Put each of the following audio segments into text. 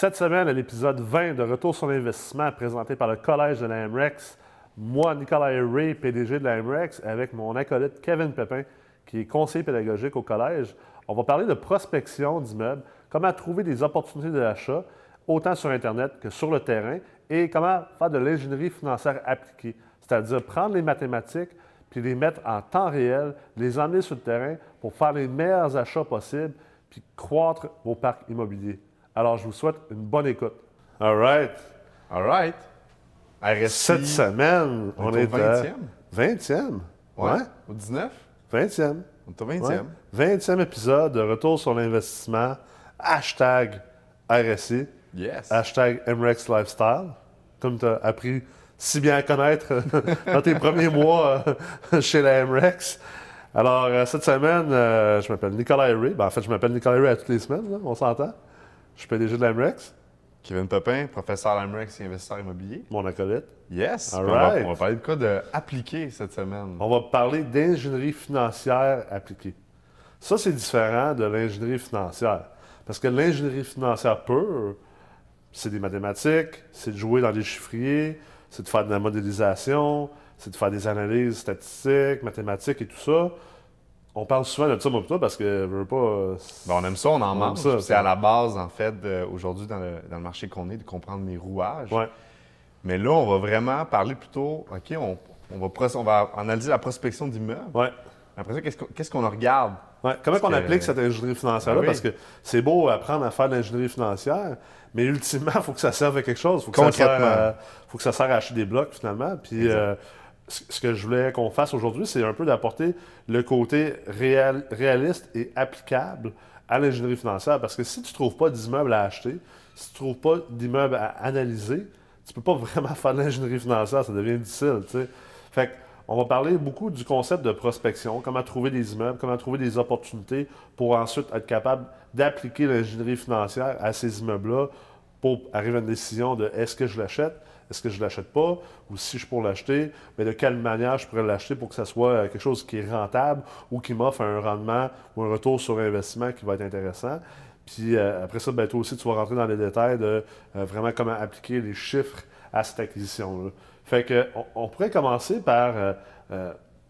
Cette semaine, à l'épisode 20 de Retour sur l'investissement présenté par le Collège de la MREX, moi, Nicolas Ray, PDG de la MREX, avec mon acolyte Kevin Pépin, qui est conseiller pédagogique au collège, on va parler de prospection d'immeubles, comment trouver des opportunités d'achat, autant sur Internet que sur le terrain, et comment faire de l'ingénierie financière appliquée, c'est-à-dire prendre les mathématiques puis les mettre en temps réel, les emmener sur le terrain pour faire les meilleurs achats possibles puis croître vos parcs immobiliers. Alors, je vous souhaite une bonne écoute. All right. All right. RSI, Cette semaine, on, on est au à 20e. 20e. Ouais. Ouais. Au 19? 20e. On est au Ouais. 20e. 20e épisode de Retour sur l'investissement. Hashtag RSI. Yes. Hashtag MREX Lifestyle. Comme tu as appris si bien à connaître dans tes premiers mois euh, chez la MREX. Alors, euh, cette semaine, euh, je m'appelle Nicolas Ray. Ben, en fait, je m'appelle Nicolas Ray à toutes les semaines, là, on s'entend. Je suis PDG de la MREX, Kevin Pepin, professeur à l'Amrex et investisseur immobilier. mon acolyte. Yes. All Puis on, va, right. on va parler de quoi de appliqué cette semaine? On va parler d'ingénierie financière appliquée. Ça, c'est différent de l'ingénierie financière. Parce que l'ingénierie financière pure, c'est des mathématiques, c'est de jouer dans des chiffriers, c'est de faire de la modélisation, c'est de faire des analyses statistiques, mathématiques et tout ça. On parle souvent de ça, moi, toi, parce que je veux pas. euh, Ben, on aime ça, on en mange. C'est à la base, en fait, aujourd'hui dans le, dans le marché qu'on est, de comprendre mes rouages. Ouais. Mais là, on va vraiment parler plutôt, OK, on, on va, pros- on va analyser la prospection d'immeubles. Ouais. Après ça, qu'est-ce qu'on regarde? Ouais. Comment on que- applique cette ingénierie financière-là? Oui. Parce que c'est beau apprendre à faire de l'ingénierie financière, mais ultimement, il faut que ça serve à quelque chose. Il faut, que ça serve Concrètement. à- faut que ça serve à acheter des blocs, finalement. Puis euh, ce que je voulais qu'on fasse aujourd'hui, c'est un peu d'apporter le côté réal- réaliste et applicable à l'ingénierie financière. Parce que si tu ne trouves pas d'immeuble à acheter, si tu ne trouves pas d'immeuble à analyser, tu ne peux pas vraiment faire de l'ingénierie financière. Ça devient difficile, tu sais. Fait on va parler beaucoup du concept de prospection, comment trouver des immeubles, comment trouver des opportunités pour ensuite être capable d'appliquer l'ingénierie financière à ces immeubles-là pour arriver à une décision de est-ce que je l'achète, est-ce que je l'achète pas, ou si je suis pour l'acheter, mais de quelle manière je pourrais l'acheter pour que ça soit euh, quelque chose qui est rentable ou qui m'offre un rendement ou un retour sur investissement qui va être intéressant. Puis euh, après ça, ben, toi aussi, tu vas rentrer dans les détails de euh, vraiment comment appliquer les chiffres à cette acquisition-là. Fait que on, pourrait commencer par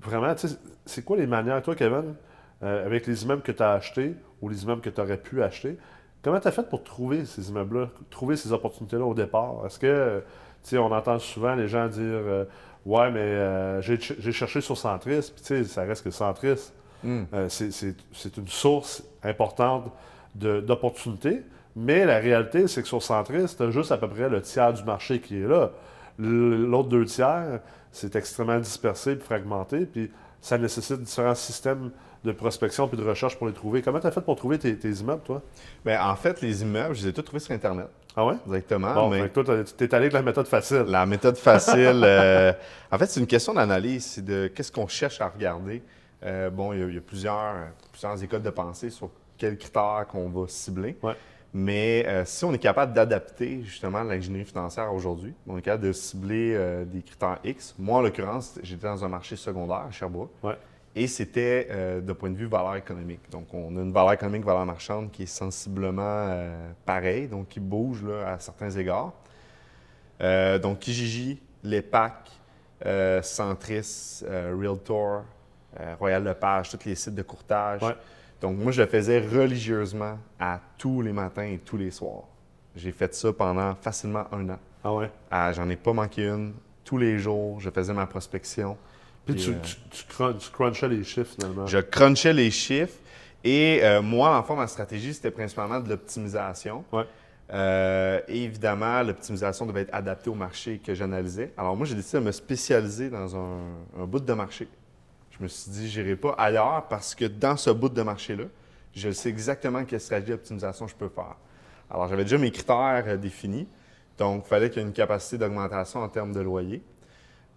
vraiment, tu sais, c'est quoi les manières, toi, Kevin, avec les immeubles que tu as achetés ou les immeubles que tu aurais pu acheter, comment tu as fait pour trouver ces immeubles-là, trouver ces opportunités-là au départ? Est-ce que, sais, on entend souvent les gens dire euh, Ouais, mais euh, j'ai cherché sur Centris, puis tu sais, ça reste que Centris. Hmm. Euh, c'est- une source importante d'opportunités, mais la réalité, c'est que sur Centris, tu as juste à peu près le tiers du marché qui est là. L'autre deux tiers, c'est extrêmement dispersé et fragmenté, puis ça nécessite différents systèmes de prospection puis de recherche pour les trouver. Comment tu as fait pour trouver tes, tes immeubles, toi? Ben, en fait, les immeubles, je les ai tous trouvés sur Internet, Ah ouais? directement. Bon, mais toi, tu t'es allé avec la méthode facile. la méthode facile, euh, en fait, c'est une question d'analyse. C'est de qu'est-ce qu'on cherche à regarder. Euh, bon, il y a, il y a plusieurs, plusieurs écoles de pensée sur quels critères qu'on va cibler. Ouais. Mais euh, si on est capable d'adapter justement l'ingénierie financière aujourd'hui, on est capable de cibler des critères X. Moi, en l'occurrence, j'étais dans un marché secondaire à Sherbrooke. Ouais. Et c'était euh, de point de vue valeur économique. Donc, on a une valeur économique, valeur marchande qui est sensiblement euh, pareille, donc qui bouge là, à certains égards. Euh, donc, Kijiji, l'EPAC, euh, Centris, Realtor, Royal Lepage, tous les sites de courtage. Ouais. Donc, moi, je le faisais religieusement à tous les matins et tous les soirs. J'ai fait ça pendant facilement un an. Ah ouais? Ah, J'en ai pas manqué une. Tous les jours, je faisais ma prospection. Puis Puis, tu, euh, tu, tu crun- tu crunchais les chiffres, finalement. Je crunchais les chiffres. Et euh, moi, en fait, ma stratégie, c'était principalement de l'optimisation. Ouais. Euh, et évidemment, l'optimisation devait être adaptée au marché que j'analysais. Alors moi, j'ai décidé de me spécialiser dans un, un bout de marché. Je me suis dit, je n'irai pas ailleurs parce que dans ce bout de marché-là, je sais exactement quelle stratégie d'optimisation je peux faire. Alors, j'avais déjà mes critères définis. Donc, il fallait qu'il y ait une capacité d'augmentation en termes de loyer.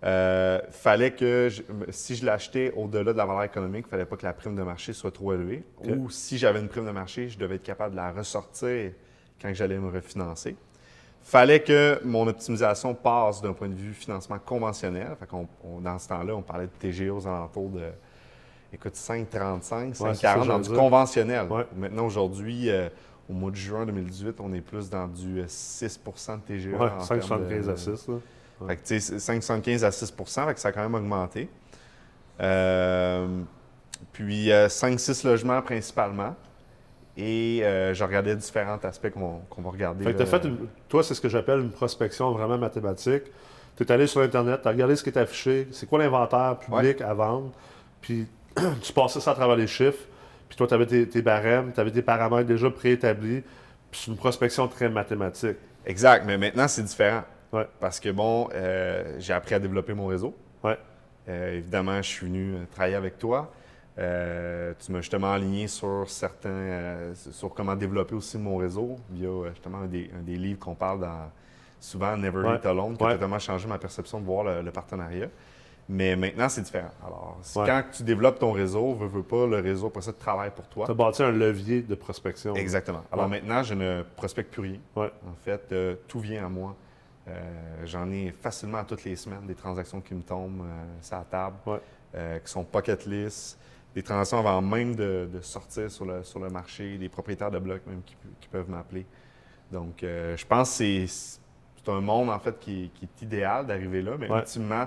Euh, fallait que, je- si je l'achetais au-delà de la valeur économique, il ne fallait pas que la prime de marché soit trop élevée. Ou si j'avais une prime de marché, je devais être capable de la ressortir quand j'allais me refinancer. fallait que mon optimisation passe d'un point de vue financement conventionnel. Fait qu'on- on- dans ce temps-là, on parlait de TGA aux alentours de, écoute, 5,35, Ouais, c'est ça, 5,40 dans j'allais du conventionnel. Ouais. Maintenant, aujourd'hui, euh, au mois de juin 2018, on est plus dans du 6% de TGA. Ouais, en 5,75 termes de- à 6. là. Fait que, tu sais, 5,75 à 6 fait que ça a quand même augmenté. Euh, puis 5-6 logements principalement. Et euh, je regardais différents aspects qu'on va- regarder. Fait que fait une- toi, c'est ce que j'appelle une prospection vraiment mathématique. Tu es allé sur Internet, tu as regardé ce qui est affiché, c'est quoi l'inventaire public à vendre, puis tu passais ça à travers les chiffres, puis toi, tu avais tes, tes barèmes, tu avais des paramètres déjà préétablis, puis c'est une prospection très mathématique. Exact, mais maintenant, c'est différent. Ouais. Parce que, bon, euh, j'ai appris à développer mon réseau. Ouais. Euh, évidemment, je suis venu euh, travailler avec toi. Euh, tu m'as justement aligné sur certains, sur comment développer aussi mon réseau via justement un des, un des livres qu'on parle dans souvent Never Ouais. Eat Alone, qui a totalement changé ma perception de voir le, le partenariat. Mais maintenant, c'est différent. Alors, Ouais. quand tu développes ton réseau, veux, veux pas, le réseau, après ça, travaille pour toi. Tu as bâti un levier de prospection. Exactement. Alors Ouais. maintenant, je ne prospecte plus rien. Ouais. En fait, euh, tout vient à moi. Euh, J'en ai facilement toutes les semaines des transactions qui me tombent euh, sur la table, Ouais. euh, qui sont pocket list, des transactions avant même de, de sortir sur le, sur le marché, des propriétaires de blocs même qui, qui peuvent m'appeler. Donc, je pense que c'est- un monde en fait qui, est- qui est idéal d'arriver là, mais Ouais. ultimement,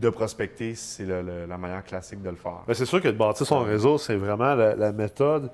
de prospecter, c'est la manière classique de le faire. Ben, c'est sûr que de bâtir son réseau, c'est vraiment la, la méthode.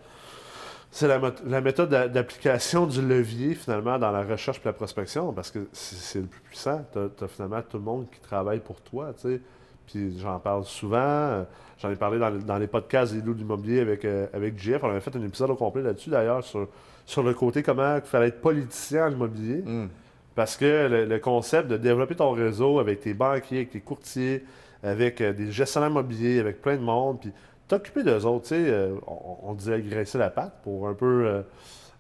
C'est la, la méthode d'a- d'application du levier, finalement, dans la recherche et la prospection, parce que c'est le plus puissant. Tu as, finalement tout le monde qui travaille pour toi, tu sais. Puis j'en parle souvent. J'en ai parlé dans, dans les podcasts des loups de l'immobilier avec, euh, avec JF. On avait fait un épisode au complet là-dessus, d'ailleurs, sur, sur le côté comment il fallait être politicien en immobilier. Hum, Parce que le, le concept de développer ton réseau avec tes banquiers, avec tes courtiers, avec euh, des gestionnaires immobiliers, avec plein de monde, puis t'occuper d'eux autres, tu sais, euh, on, on disait graisser la patte pour un peu euh,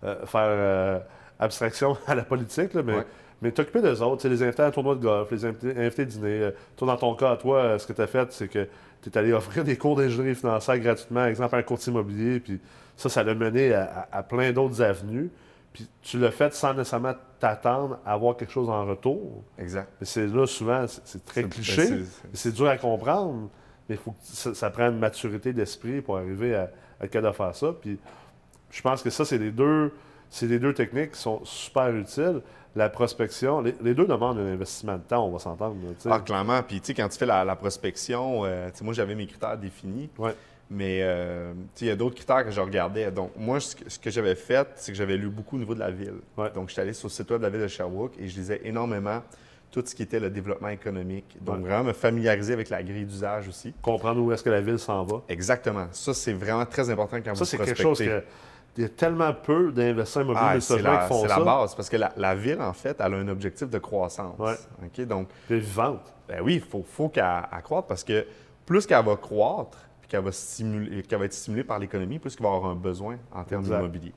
euh, faire euh, abstraction à la politique, là, mais, Ouais. mais t'occuper d'eux autres, tu sais, les inviter à un tournoi de golf, les inviter, inviter à dîner. Toi, dans ton cas, toi, ce que tu as fait, c'est que tu es allé offrir des cours d'ingénierie financière gratuitement, par exemple, à un courtier immobilier, puis ça, ça l'a mené à, à- à plein d'autres avenues. Puis tu l'as fait sans nécessairement t'attendre à avoir quelque chose en retour. exact. Mais c'est là, souvent, c'est très cliché, c'est dur à comprendre, mais il faut que ça, ça prenne une maturité d'esprit pour arriver à, à être capable de faire ça. Puis je pense que ça, c'est les deux, c'est les deux techniques qui sont super utiles. La prospection, les, les deux demandent un investissement de temps, on va s'entendre. Ah, clairement. Puis, tu sais, quand tu fais la, la prospection, euh, moi, j'avais mes critères définis. Ouais. Mais, euh, tu sais, il y a d'autres critères que je regardais. Donc, moi, ce que, j'avais fait, c'est que j'avais lu beaucoup au niveau de la ville. Ouais. Donc, j'étais allé sur le site web de la ville de Sherbrooke et je lisais énormément tout ce qui était le développement économique. Donc, Ouais. vraiment me familiariser avec la grille d'usage aussi. Comprendre où est-ce que la ville s'en va. Exactement. Ça, c'est vraiment très important quand Ça, vous c'est prospectez. quelque chose que. Il y a tellement peu d'investisseurs immobiliers Ah, de c'est qui la, font c'est ça. la base, parce que la, la ville, en fait, elle a un objectif de croissance. Ouais. OK? Donc, Puis vivante. Ben oui, il faut, faut qu'elle elle croître parce que plus qu'elle va croître, puis qu'elle va, stimuler- qu'elle va être stimulée par l'économie, plus qu'il va avoir un besoin en termes d'immobilier.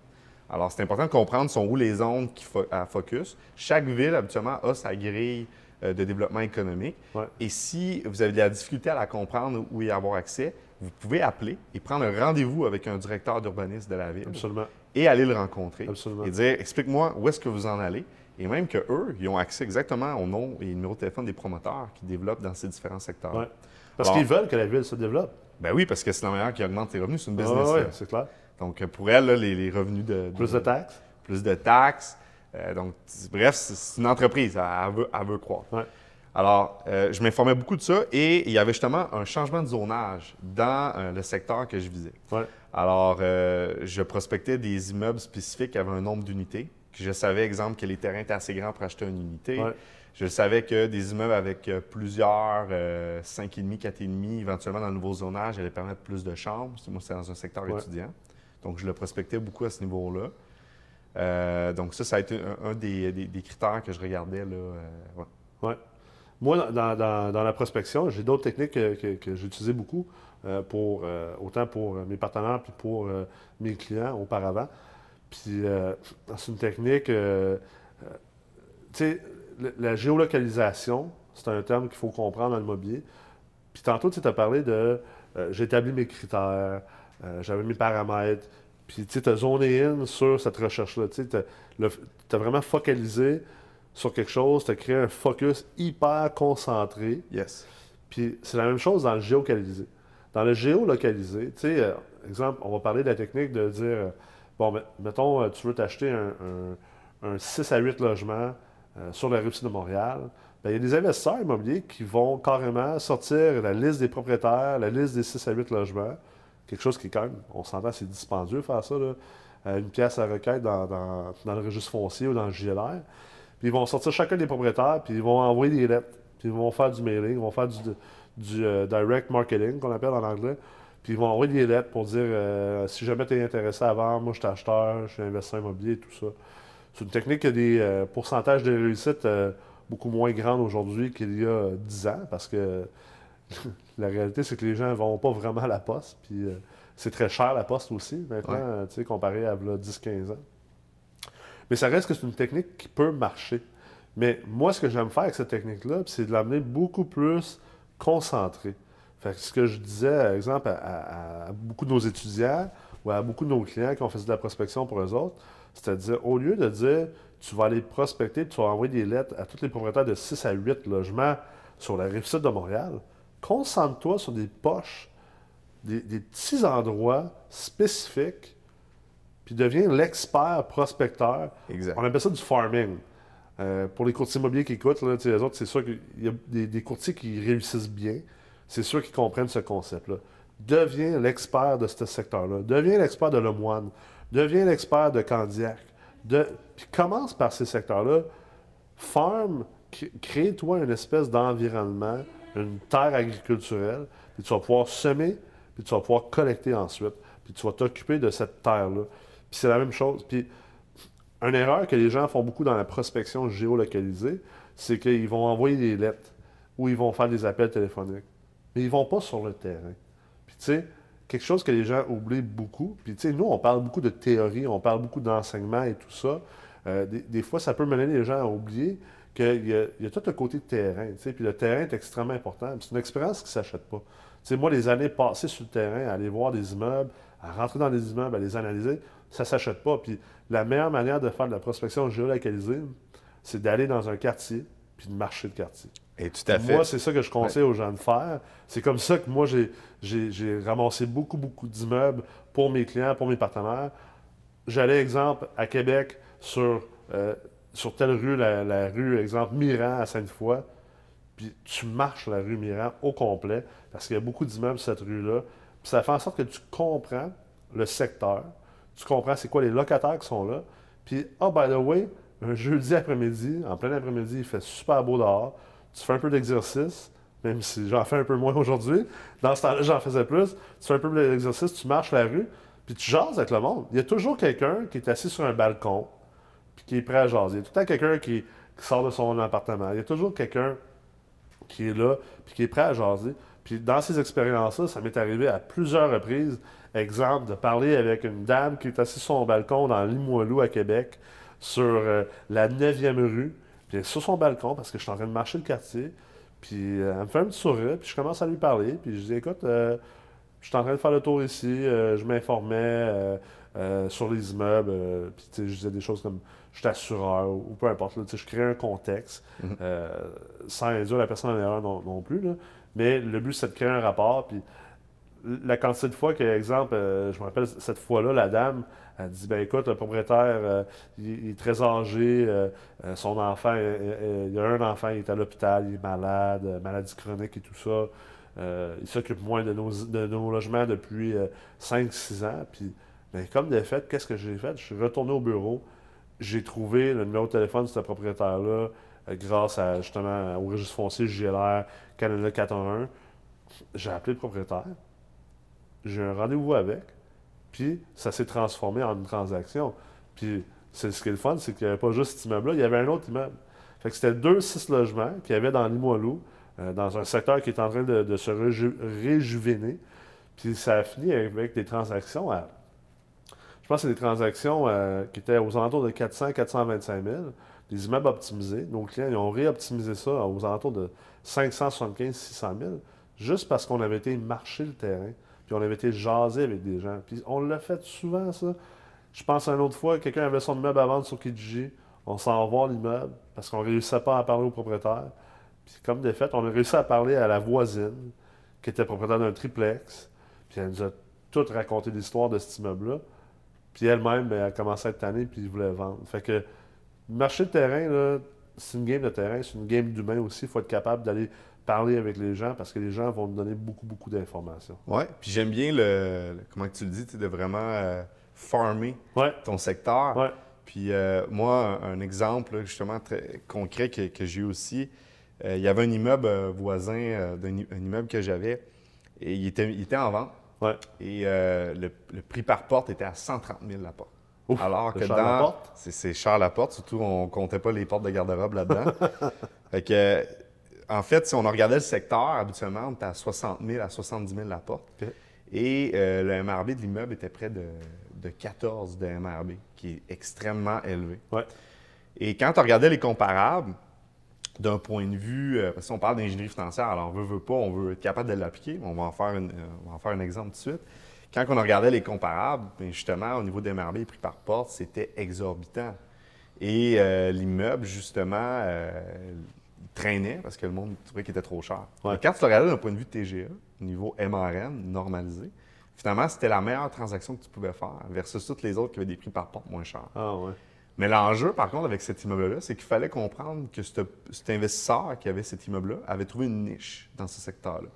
Alors, c'est important de comprendre sont où les zones qui fo- à focus. Chaque ville, habituellement, a sa grille euh, de développement économique. Ouais. Et si vous avez de la difficulté à la comprendre ou y avoir accès, vous pouvez appeler et prendre un rendez-vous avec un directeur d'urbanisme de la ville Absolument. et aller le rencontrer Absolument. et dire explique-moi où est-ce que vous en allez. Et même qu'eux, ils ont accès exactement au nom et numéro de téléphone des promoteurs qui développent dans ces différents secteurs. Ouais. Parce Bon. qu'ils veulent que la ville se développe. Ben oui, parce que c'est la manière qui augmente tes revenus, c'est une business. là. c'est clair. Donc, euh, pour elle, là, les, les revenus de, de- Plus de taxes? plus de taxes. euh, donc, bref, c'est une entreprise. Elle, elle veut, elle veut. Ouais. Alors, euh, je m'informais beaucoup de ça et il y avait justement un changement de zonage dans euh, le secteur que je visais. Ouais. Alors, je prospectais des immeubles spécifiques qui avaient un nombre d'unités. Je savais, exemple, que les terrains étaient assez grands pour acheter une unité. Ouais. Je savais que des immeubles avec plusieurs euh, 5,5, 4,5, éventuellement dans le nouveau zonage, allaient permettre plus de chambres. Moi, c'est dans un secteur Ouais. étudiant. Donc, je le prospectais beaucoup à ce niveau-là. Euh, donc, ça, ça a été un, des, critères que je regardais. Là, euh, ouais. Moi, dans, la prospection, j'ai d'autres techniques que, j'utilisais beaucoup, euh, pour, autant pour mes partenaires puis pour mes clients auparavant. Puis, c'est une technique, tu sais, le- la géolocalisation, c'est un terme qu'il faut comprendre dans l'immobilier. Puis tantôt, tu as parlé de, j'ai établi mes critères, euh, j'avais mes paramètres, puis tu as zoné in sur cette recherche-là. Tu as vraiment focalisé sur quelque chose, tu as créé un focus hyper concentré. Yes. Puis c'est la même chose dans le géocalisé. Dans le géolocalisé, tu sais, euh, exemple, on va parler de la technique de dire, euh, bon, mettons, tu veux t'acheter un, un- un 6 à 8 logements sur la rue de Montréal. Ben, il y a des investisseurs immobiliers qui vont carrément sortir la liste des propriétaires, la liste des 6 à 8 logements. Quelque chose qui est quand même, on s'entend, c'est dispendieux faire ça, là. Euh, une pièce à requête dans, dans- le registre foncier ou dans le JLR. Puis ils vont sortir chacun des propriétaires, puis ils vont envoyer des lettres, puis ils vont faire du mailing, ils vont faire du, euh, direct marketing, qu'on appelle en anglais. Puis ils vont envoyer des lettres pour dire euh, si jamais tu es intéressé à vendre, moi je suis acheteur, je suis investisseur immobilier, tout ça. C'est une technique qui a des pourcentages de réussite beaucoup moins grands aujourd'hui qu'il y a 10 ans, parce que la réalité, c'est que les gens ne vont pas vraiment à la poste. Puis euh, c'est très cher la poste aussi, maintenant, Ouais. euh, comparé à v'là 10-15 ans. Mais ça reste que c'est une technique qui peut marcher. Mais moi, ce que j'aime faire avec cette technique-là, c'est de l'amener beaucoup plus concentré. Fait que ce que je disais, par exemple, à, à- à beaucoup de nos étudiants ou à beaucoup de nos clients qui ont fait de la prospection pour eux autres, c'est-à-dire, au lieu de dire, tu vas aller prospecter, tu vas envoyer des lettres à tous les propriétaires de 6 à 8 logements sur la rive sud de Montréal, concentre-toi sur des poches, des, des petits endroits spécifiques, puis deviens l'expert prospecteur Exact. on appelle ça du farming. Euh, pour les courtiers immobiliers qui écoutent, là, les autres, c'est sûr qu'il y a des, des courtiers qui réussissent bien. C'est sûr qu'ils comprennent ce concept-là. Deviens l'expert de ce secteur-là. Deviens l'expert de Lemoine. Deviens l'expert de Candiac. De... Puis commence par ces secteurs-là. Farm, crée- crée-toi une espèce d'environnement, une terre agriculturelle, puis tu vas pouvoir semer, puis tu vas pouvoir collecter ensuite, puis tu vas t'occuper de cette terre-là. Puis c'est la même chose. Puis une erreur que les gens font beaucoup dans la prospection géolocalisée, c'est qu'ils vont envoyer des lettres ou ils vont faire des appels téléphoniques. Mais ils vont pas sur le terrain. Puis tu sais, quelque chose que les gens oublient beaucoup, puis tu sais, nous, on parle beaucoup de théorie, on parle beaucoup d'enseignement et tout ça. Euh, des, des fois, ça peut mener les gens à oublier qu'il y, a- il y a tout un côté de terrain, puis le terrain est extrêmement important. C'est une expérience qui ne s'achète pas. Moi, les années passées sur le terrain, à aller voir des immeubles, à rentrer dans des immeubles, à les analyser, ça ne s'achète pas. Puis la meilleure manière de faire de la prospection géolocalisée, c'est d'aller dans un quartier, puis de marcher le quartier. Et tout à fait. Moi, c'est ça que je conseille aux gens de faire. C'est comme ça que moi, j'ai ramassé beaucoup, beaucoup d'immeubles pour mes clients, pour mes partenaires. J'allais, exemple, à Québec, sur, euh, sur telle rue, la, rue, exemple, Miran à Sainte-Foy, puis tu marches la rue Miran au complet, parce qu'il y a beaucoup d'immeubles cette rue-là. Puis ça fait en sorte que tu comprends le secteur, tu comprends c'est quoi les locataires qui sont là. Puis, oh, by the way, un jeudi après-midi, en plein après-midi, il fait super beau dehors, tu fais un peu d'exercice, même si j'en fais un peu moins aujourd'hui. Dans ce temps-là, j'en faisais plus. Tu fais un peu d'exercice, tu marches la rue, puis tu jases avec le monde. Il y a toujours quelqu'un qui est assis sur un balcon, puis qui est prêt à jaser. Il y a tout le temps quelqu'un qui, sort de son appartement. Il y a toujours quelqu'un qui est là, puis qui est prêt à jaser. Puis dans ces expériences-là, ça m'est arrivé à plusieurs reprises. Exemple, de parler avec une dame qui est assise sur son balcon dans Limoilou à Québec, sur euh, la 9e rue, puis sur son balcon parce que je suis en train de marcher le quartier. Puis euh, elle me fait un petit sourire, puis je commence à lui parler, puis je dis écoute, euh, je suis en train de faire le tour ici, je m'informais sur les immeubles, puis je disais des choses comme je suis assureur ou, peu importe, là, je crée un contexte Mhm. euh, sans induire la personne en erreur non, non plus. là. Mais le but, c'est de créer un rapport, puis la quantité de fois que, exemple, euh, je me rappelle cette fois-là, la dame, elle dit ben écoute, le propriétaire, euh, il, il est très âgé, euh, son enfant, il a un enfant, il est à l'hôpital, il est malade, maladie chronique et tout ça. Il s'occupe moins de nos, de nos logements depuis 5-6 ans. Puis, ben, comme de fait, qu'est-ce que j'ai fait? Je suis retourné au bureau, j'ai trouvé le numéro de téléphone de ce propriétaire-là euh, grâce à justement au registre foncier JLR Canada 411. J'ai appelé le propriétaire, j'ai un rendez-vous avec, puis ça s'est transformé en une transaction. Puis c'est ce qui est le fun, c'est qu'il n'y avait pas juste cet immeuble-là, il y avait un autre immeuble. Fait que c'était deux, six logements qu'il y avait dans Limoilou, euh, dans un secteur qui est en train de, se réju- réjuvéner. Puis ça a fini avec des transactions à. Je pense que c'est des transactions euh, qui étaient aux alentours de 400 425 000, des immeubles optimisés. Nos clients ils ont réoptimisé ça aux alentours de 575 600 000, juste parce qu'on avait été marcher le terrain, puis on avait été jaser avec des gens. Puis on l'a fait souvent, ça. Je pense à une autre fois, quelqu'un avait son immeuble à vendre sur Kijiji. On s'en va l'immeuble parce qu'on ne réussissait pas à parler au propriétaire. Puis comme de fait, on a réussi à parler à la voisine qui était propriétaire d'un triplex. Puis elle nous a tout raconté l'histoire de cet immeuble-là. Puis elle-même, ben, elle a commencé à être tannée, puis ils voulaient vendre. Fait que, marché de terrain, c'est une game de terrain, c'est une game d'humain aussi. Il faut être capable d'aller parler avec les gens parce que les gens vont nous donner beaucoup, beaucoup d'informations. Ouais, puis j'aime bien le, le- comment tu le dis, de vraiment euh, farmer Ouais, ton secteur. ouais, Puis euh, moi, un, exemple justement très concret que, que j'ai eu aussi, euh, il y avait un immeuble voisin d'un immeuble que j'avais et il était, il était en vente. Ouais. Et euh, le, le prix par porte était à 130 000 la porte. Ouf, Alors que dans. porte? C'est cher la porte, surtout on comptait pas les portes de garde-robe là-dedans. fait que, euh, en fait, si on regardait le secteur, habituellement, on était à 60 000 à 70 000 la porte. Et euh, le MRB de l'immeuble était près de, de 14 de MRB, qui est extrêmement élevé. Ouais. Et quand on regardait les comparables, d'un point de vue, euh, parce qu'on parle d'ingénierie financière, alors on veut, veut pas, on veut être capable de l'appliquer. On va en faire, une- euh, on va en faire un exemple tout de suite. Quand on regardait les comparables, bien, justement, au niveau des MRB, prix par porte, c'était exorbitant. Et euh, l'immeuble, justement, euh, traînait parce que le monde trouvait qu'il était trop cher. Ouais. Quand tu le regardais d'un point de vue TGA, au niveau MRN, normalisé, finalement, c'était la meilleure transaction que tu pouvais faire versus toutes les autres qui avaient des prix par porte moins chers. Ah, ouais. Mais l'enjeu, par contre, avec cet immeuble-là, c'est qu'il fallait comprendre que ce- cet investisseur qui avait cet immeuble-là avait trouvé une niche dans ce secteur-là.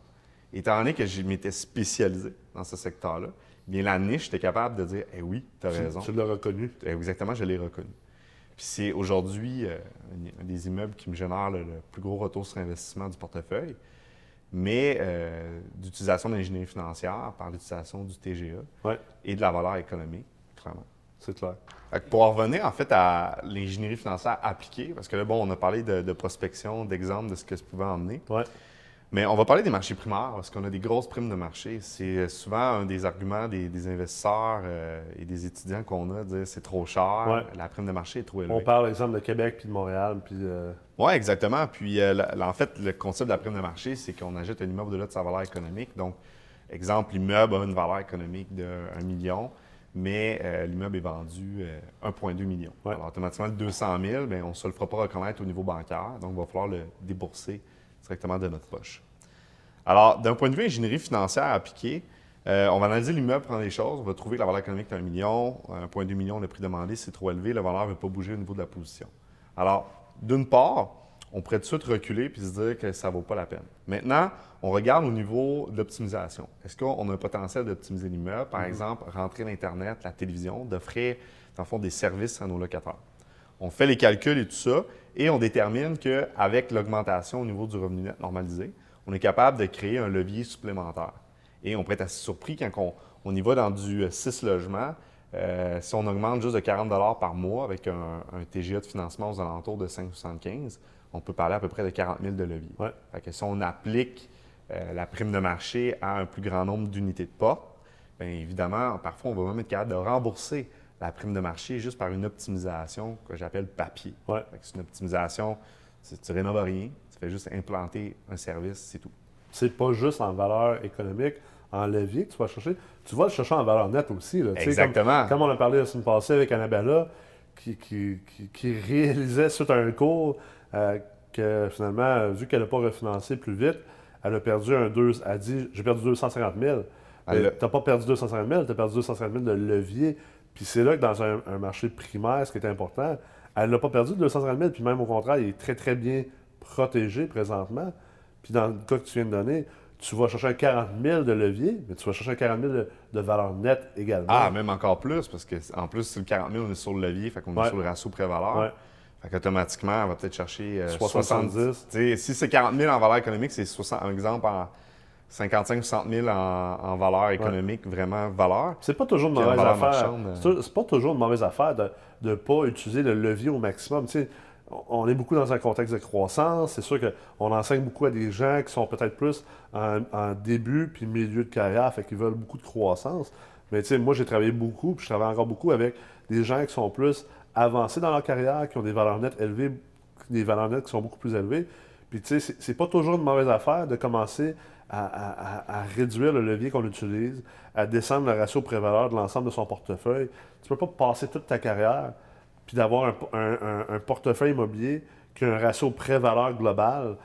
Étant donné que je m'étais spécialisé dans ce secteur-là, bien la niche, j'étais capable de dire Eh oui, tu as raison. Tu l'as reconnu. Eh, Exactement, je l'ai reconnu. Puis c'est aujourd'hui euh, un- des immeubles qui me génère le, le plus gros retour sur investissement du portefeuille, mais euh, d'utilisation de l'ingénierie financière par l'utilisation du TGA Ouais, et de la valeur économique, clairement. C'est clair. Pour en revenir en fait à l'ingénierie financière appliquée, parce que là, bon, on a parlé de, de prospection, d'exemples de ce que ça pouvait emmener, Ouais, mais on va parler des marchés primaires, parce qu'on a des grosses primes de marché. C'est souvent un des arguments des, des investisseurs euh, et des étudiants qu'on a, de dire c'est trop cher, Ouais. la prime de marché est trop élevée. on parle, exemple, de Québec puis de Montréal, puis... euh, Oui, exactement. Puis, euh, la- la- en fait, le concept de la prime de marché, c'est qu'on achète un immeuble au-delà de sa valeur économique. Donc, exemple, l'immeuble a une valeur économique de 1 million, mais euh, l'immeuble est vendu euh, 1,2 million. Ouais. Alors, automatiquement, le 200 000, bien, on ne se le fera pas reconnaître au niveau bancaire. Donc, il va falloir le débourser directement de notre poche. Alors, d'un point de vue ingénierie financière appliquée, euh, on va analyser l'immeuble, prendre les choses. On va trouver que la valeur économique est 1 million, 1,2 million, le prix demandé, c'est trop élevé, la valeur ne veut pas bouger au niveau de la position. Alors, d'une part, on pourrait tout de suite reculer puis se dire que ça ne vaut pas la peine. Maintenant, on regarde au niveau de l'optimisation. Est-ce qu'on a un potentiel d'optimiser l'immeuble? Par exemple, rentrer l'Internet, la télévision, d'offrir, dans le fond, des services à nos locataires. On fait les calculs et tout ça, et on détermine qu'avec l'augmentation au niveau du revenu net normalisé, on est capable de créer un levier supplémentaire. Et on pourrait être assez surpris quand on, on y va dans du 6 logements. euh, si on augmente juste de 40 par mois avec un, un TGA de financement aux alentours de 5,75, on peut parler à peu près de 40 000 de levier. Ouais. Fait que si on applique euh, la prime de marché à un plus grand nombre d'unités de porte, bien évidemment, parfois, on va même être capable de rembourser la prime de marché juste par une optimisation que j'appelle papier. Ouais. C'est une optimisation, c'est- tu rénoves rien, tu fais juste implanter un service, c'est tout. c'est pas juste en valeur économique, en levier que tu vas chercher. Tu vas le chercher en valeur nette aussi. Là, Exactement. Comme, comme on a parlé la semaine passée avec Annabella, qui, qui, qui- qui réalisait à un cours euh, que finalement, euh, vu qu'elle n'a pas refinancé plus vite, elle a perdu un 2. Elle a dit J'ai perdu 250 000. Elle Mais a- Tu n'as pas perdu 250 000, tu as perdu 250 000 de levier. Puis c'est là que dans un, un marché primaire, ce qui est important, elle n'a pas perdu 250 000, puis même au contraire, il est très, très bien protégé présentement. Puis dans le cas que tu viens de donner, tu vas chercher un 40 000 de levier, mais tu vas chercher un 40 000 de, de valeur nette également. Ah, même encore plus, parce que en plus, sur le 40 000, on est sur le levier, fait qu'on Ouais. est sur le ratio pré-valeur. Ouais. Fait qu'automatiquement, on va peut-être chercher euh, 70. 70. Tu sais, si c'est 40 000 en valeur économique, c'est 60, un exemple en 55 60 000 en, en valeur économique, vraiment valeur. C'est pas toujours une mauvaise affaire. euh. C'est pas toujours une mauvaise affaire de ne pas utiliser le levier au maximum. On- on est beaucoup dans un contexte de croissance. C'est sûr qu'on enseigne beaucoup à des gens qui sont peut-être plus en, en début puis milieu de carrière, fait qu'ils veulent beaucoup de croissance. Mais tu sais, moi, j'ai travaillé beaucoup, puis je travaille encore beaucoup avec des gens qui sont plus avancés dans leur carrière, qui ont des valeurs nettes élevées, des valeurs nettes qui sont beaucoup plus élevées. Puis tu sais, c'est- pas toujours une mauvaise affaire de commencer à, réduire le levier qu'on utilise, à descendre le ratio prévaleur de l'ensemble de son portefeuille. Tu peux pas passer toute ta carrière puis d'avoir un, portefeuille immobilier qui a un ratio pré-valeur global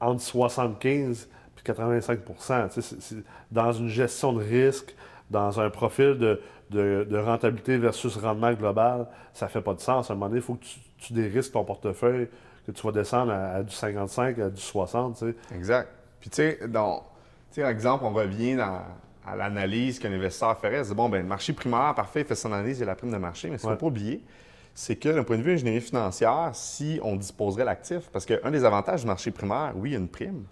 entre 75 puis 85 Tu sais, c'est- c'est- Dans une gestion de risque, dans un profil de, de- de rentabilité versus rendement global, ça fait pas de sens. À un moment donné, il faut que tu, tu dérisques ton portefeuille, que tu vas descendre à, à du 55, à du 60. tu sais. Exact. Puis tu sais, dans, tu sais, par exemple, on revient dans- à l'analyse qu'un investisseur ferait. C'est bon, ben le marché primaire, parfait, il fait son analyse, il y a la prime de marché, mais ce qu'il ne faut pas oublier, c'est que d'un point de vue ingénierie financière, si on disposerait l'actif, parce qu'un des avantages du marché primaire, oui, il y a une prime,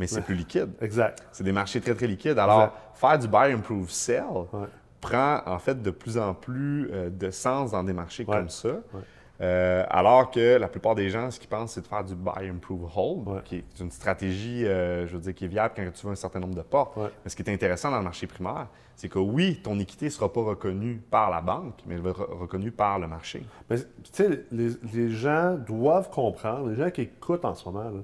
mais c'est Ouais. plus liquide. Exact. C'est des marchés très, très liquides. Alors, Exact. faire du buy, improve, sell Ouais. prend en fait de plus en plus euh, de sens dans des marchés Ouais. comme ça. Euh, alors que la plupart des gens, ce qu'ils pensent, c'est de faire du buy, improve, hold, Ouais. qui est une stratégie, euh, je veux dire, qui est viable quand tu veux un certain nombre de portes. Ouais. Mais ce qui est intéressant dans le marché primaire, c'est que oui, ton équité ne sera pas reconnue par la banque, mais elle va être reconnue par le marché. Mais tu sais, les, les gens doivent comprendre, les gens qui écoutent en ce moment, là,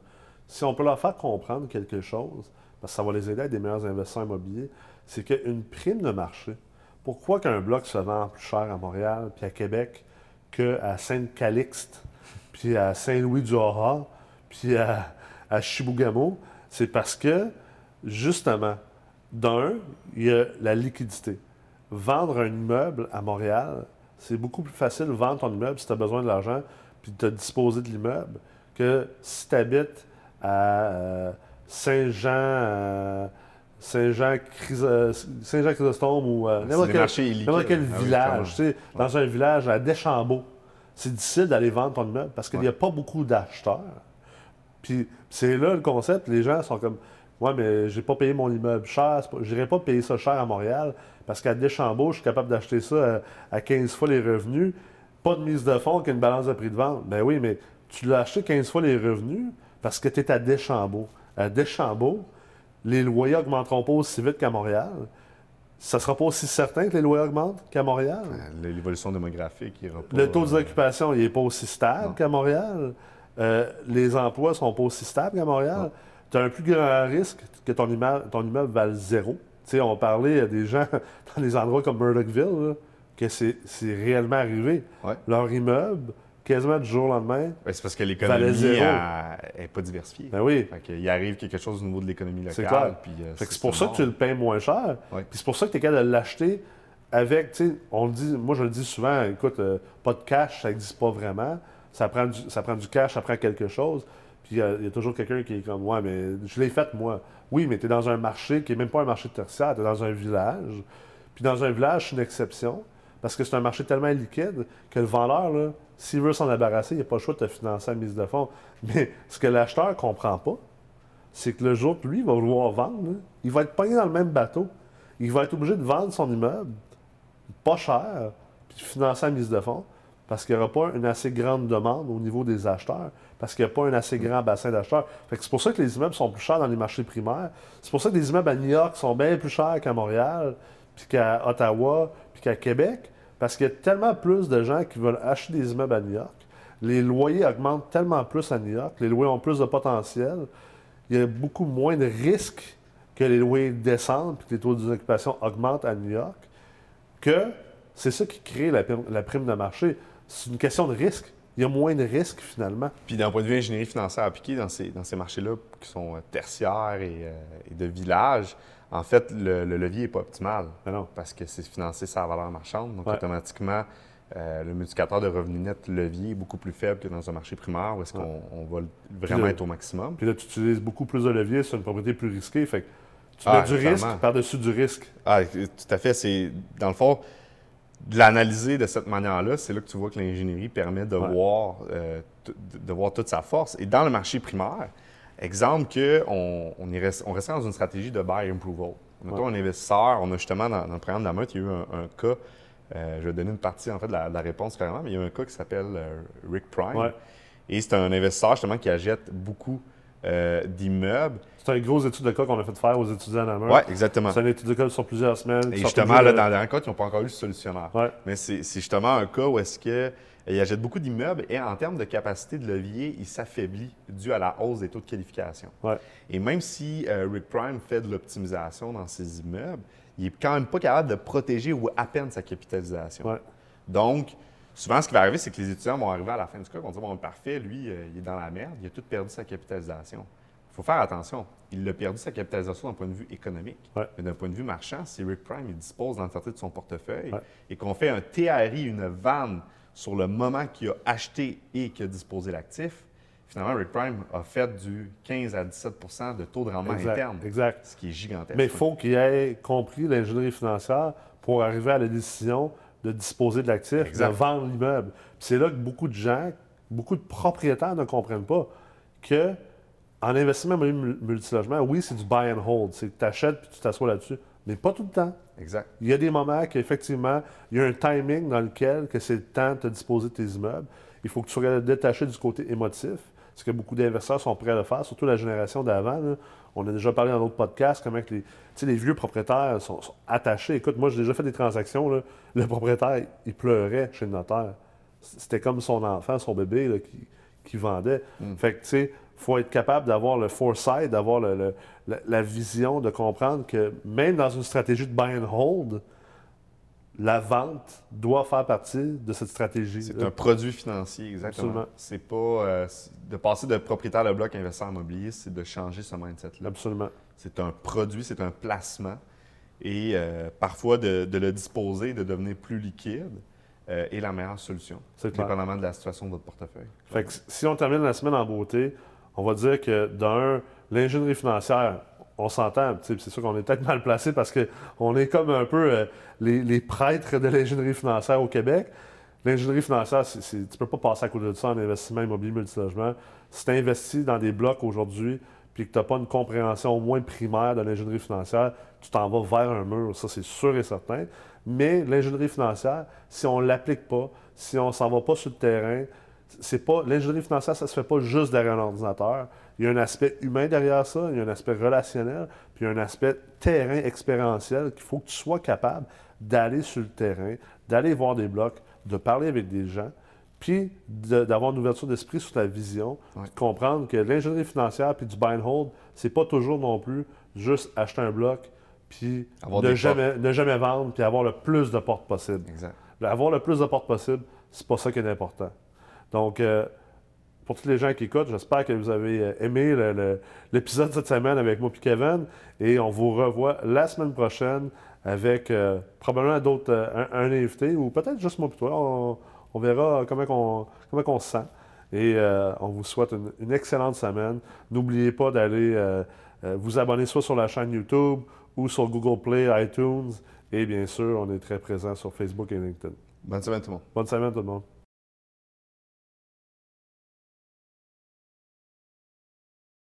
si on peut leur faire comprendre quelque chose, parce que ça va les aider à être des meilleurs investisseurs immobiliers, c'est qu'une prime de marché, pourquoi qu'un bloc se vend plus cher à Montréal puis à Québec qu'à Sainte-Calixte, puis à Saint-Louis-du-Haut, puis à, à c'est parce que, justement, d'un, il y a la liquidité. Vendre un immeuble à Montréal, c'est beaucoup plus facile de vendre ton immeuble si tu as besoin de l'argent puis de disposer de l'immeuble que si tu habites à euh, Saint-Jean, euh, Saint-Jean, Chryso- Saint-Jean Chrysostome ou euh, C'est n'importe quel, Ah oui, village, dans un village à Deschambault. C'est difficile d'aller vendre ton immeuble parce qu'il n'y a pas beaucoup d'acheteurs. Puis c'est là le concept. Les gens sont comme Ouais, mais j'ai pas payé mon immeuble cher. pas- J'irai pas payer ça cher à Montréal parce qu'à Deschambault, je suis capable d'acheter ça à, à 15 fois les revenus. Pas de mise de fonds qu'une balance de prix de vente. Ben oui, mais tu l'as acheté 15 fois les revenus parce que tu es à Deschambault. À Deschambault, les loyers augmenteront pas aussi vite qu'à Montréal. Ça sera pas aussi certain que les loyers augmentent qu'à Montréal? Euh, L'évolution démographique ira pas. Le taux euh, d'occupation, il n'est pas aussi stable qu'à Montréal. Euh, les emplois ne sont pas aussi stables qu'à Montréal. Tu as un plus grand risque que ton immeuble, ton immeuble vale zéro. On parlait à des gens dans des endroits comme Murdochville, là, que c'est c'est réellement arrivé. Ouais. Leur immeuble, quasiment du jour au lendemain, Ben, c'est parce que l'économie n'est pas diversifiée. ben oui. Fait qu'il arrive quelque chose au niveau de l'économie C'est locale. clair. euh, Fait que c'est pour ça que tu le payes moins cher. Puis c'est pour ça que tu es capable de l'acheter avec, tu sais, on le dit, moi je le dis souvent, écoute, euh, pas de cash, ça n'existe pas vraiment. Ça prend, du, ça prend du cash, ça prend quelque chose. Puis euh, il y a toujours quelqu'un qui est comme, ouais, mais je l'ai fait moi. Oui, mais tu es dans un marché qui n'est même pas un marché tertiaire, tu es dans un village. Puis dans un village, c'est une exception. Parce que c'est un marché tellement liquide que le vendeur, là, s'il veut s'en débarrasser, il n'a pas le choix de te financer à mise de fonds. Mais ce que l'acheteur ne comprend pas, c'est que le jour que lui va vouloir vendre, il va être pogné dans le même bateau. Il va être obligé de vendre son immeuble pas cher, puis financer à mise de fonds, parce qu'il n'y aura pas une assez grande demande au niveau des acheteurs, parce qu'il n'y a pas un assez grand bassin d'acheteurs. C'est pour ça que les immeubles sont plus chers dans les marchés primaires. C'est pour ça que les immeubles à New York sont bien plus chers qu'à Montréal, puis qu'à Ottawa, puis qu'à Québec, parce qu'il y a tellement plus de gens qui veulent acheter des immeubles à New York. Les loyers augmentent tellement plus à New York, les loyers ont plus de potentiel, il y a beaucoup moins de risques que les loyers descendent puis que les taux d'occupation augmentent à New York, que c'est ça qui crée la, prime- la prime de marché. C'est une question de risque. Il y a moins de risques finalement. Puis d'un point de vue ingénierie financière appliquée dans ces, dans ces marchés-là qui sont euh, tertiaires et, euh, et de village, en fait, le, le levier n'est pas optimal Mais non. parce que c'est financé sa valeur marchande. Donc, Ouais. automatiquement, euh, le multiplicateur de revenu net levier est beaucoup plus faible que dans un marché primaire où est-ce Ouais. qu'on on va vraiment être au maximum. Puis là, tu utilises beaucoup plus de leviers sur une propriété plus risquée. Fait que tu Ah, mets du clairement. risque par-dessus du risque. Ah, tout à fait. C'est, dans le fond, de l'analyser de cette manière-là, c'est là que tu vois que l'ingénierie permet de, Ouais. voir, euh, de, de voir toute sa force. Et dans le marché primaire, exemple que on, on, est rest- on restait dans une stratégie de buy approval. Mettons un investisseur, on a justement dans, dans le programme d'Ameut, il y a eu un, un cas, euh, je vais donner une partie en fait de la, de la réponse carrément, mais il y a eu un cas qui s'appelle euh, Rick Prime. Ouais. Et c'est un investisseur justement qui achète beaucoup euh, d'immeubles. C'est un gros étude de cas qu'on a fait faire aux étudiants Amérique. Ouais, exactement. C'est une étude de cas sur plusieurs semaines. Et justement, là, de- dans le dernier cas, ils n'ont pas encore eu le solutionnaire. Ouais. Mais c'est justement un cas où est-ce que il achète beaucoup d'immeubles et en termes de capacité de levier, il s'affaiblit dû à la hausse des taux de qualification. Ouais. Et même si euh, Rick Prime fait de l'optimisation dans ses immeubles, il est quand même pas capable de protéger ou à peine sa capitalisation. Ouais. Donc, souvent, ce qui va arriver, c'est que les étudiants vont arriver à la fin du cas, vont dire Bon, parfait, lui, euh, il est dans la merde, il a tout perdu sa capitalisation. Il faut faire attention. Il a perdu sa capitalisation d'un point de vue économique. Ouais. Mais d'un point de vue marchand, si Rick Prime il dispose l'entièreté de son portefeuille Ouais. et qu'on fait un TRI, une vanne sur le moment qu'il a acheté et qu'il a disposé l'actif, finalement, Rick Prime a fait du 15 à 17% de taux de rendement Exact, interne, exact. ce qui est gigantesque. Mais il faut qu'il ait compris l'ingénierie financière pour arriver à la décision de disposer de l'actif, de vendre l'immeuble. C'est là que beaucoup de gens, beaucoup de propriétaires ne comprennent pas que en investissement mul- multilogement, oui, c'est du buy and hold. C'est que tu achètes puis tu t'assois là-dessus. Mais pas tout le temps. Exact. Il y a des moments qu'effectivement, il y a un timing dans lequel que c'est le temps de te disposer de tes immeubles. Il faut que tu sois détaché du côté émotif, ce que beaucoup d'investisseurs sont prêts à le faire, surtout la génération d'avant. On a déjà parlé dans d'autres podcasts comment que les, vieux propriétaires sont, sont attachés. Écoute, moi, j'ai déjà fait des transactions. là. Le propriétaire, il pleurait chez le notaire. C'était comme son enfant, son bébé là, qui, qui vendait. Fait que, tu sais, il faut être capable d'avoir le foresight, d'avoir le- le- la, la vision, de comprendre que même dans une stratégie de buy and hold, la vente doit faire partie de cette stratégie. C'est un produit financier, exactement. C'est pas euh, de passer de propriétaire de bloc à investisseur immobilier, c'est de changer ce mindset-là. Absolument. C'est un produit, c'est un placement. Et euh, parfois, de, de le disposer, de devenir plus liquide euh, est la meilleure solution, dépendamment de la situation de votre portefeuille. Fait que si on termine la semaine en beauté, on va dire que d'un, l'ingénierie financière, on s'entend, c'est sûr qu'on est peut-être mal placé parce qu'on est comme un peu euh, les, prêtres de l'ingénierie financière au Québec. L'ingénierie financière, tu peux pas passer à côté de ça en investissement immobilier multilogement. Si tu investis dans des blocs aujourd'hui, puis que tu n'as pas une compréhension au moins primaire de l'ingénierie financière, tu t'en vas vers un mur, ça c'est sûr et certain. Mais l'ingénierie financière, si on ne l'applique pas, si on s'en va pas sur le terrain, c'est pas l'ingénierie financière, ça se fait pas juste derrière un ordinateur. Il y a un aspect humain derrière ça, il y a un aspect relationnel, puis il y a un aspect terrain expérientiel qu'il faut que tu sois capable d'aller sur le terrain, d'aller voir des blocs, de parler avec des gens, puis d'avoir une ouverture d'esprit sur ta vision, de comprendre que l'ingénierie financière puis du buy and hold, c'est pas toujours non plus juste acheter un bloc puis ne jamais, ne jamais vendre puis avoir le plus de portes possible. Exact. Avoir le plus de portes possible, c'est pas ça qui est important. Donc, euh, pour tous les gens qui écoutent, j'espère que vous avez euh, aimé l'épisode cette semaine avec moi et Kevin. Et on vous revoit la semaine prochaine avec euh, probablement d'autres, un, un invité ou peut-être juste moi et toi. On, on verra comment on, comment on se sent. Et euh, on vous souhaite une, une excellente semaine. N'oubliez pas d'aller euh, vous abonner soit sur la chaîne YouTube ou sur Google Play, iTunes. Et bien sûr, on est très présent sur Facebook et LinkedIn. Bonne semaine tout le monde. Bonne semaine tout le monde.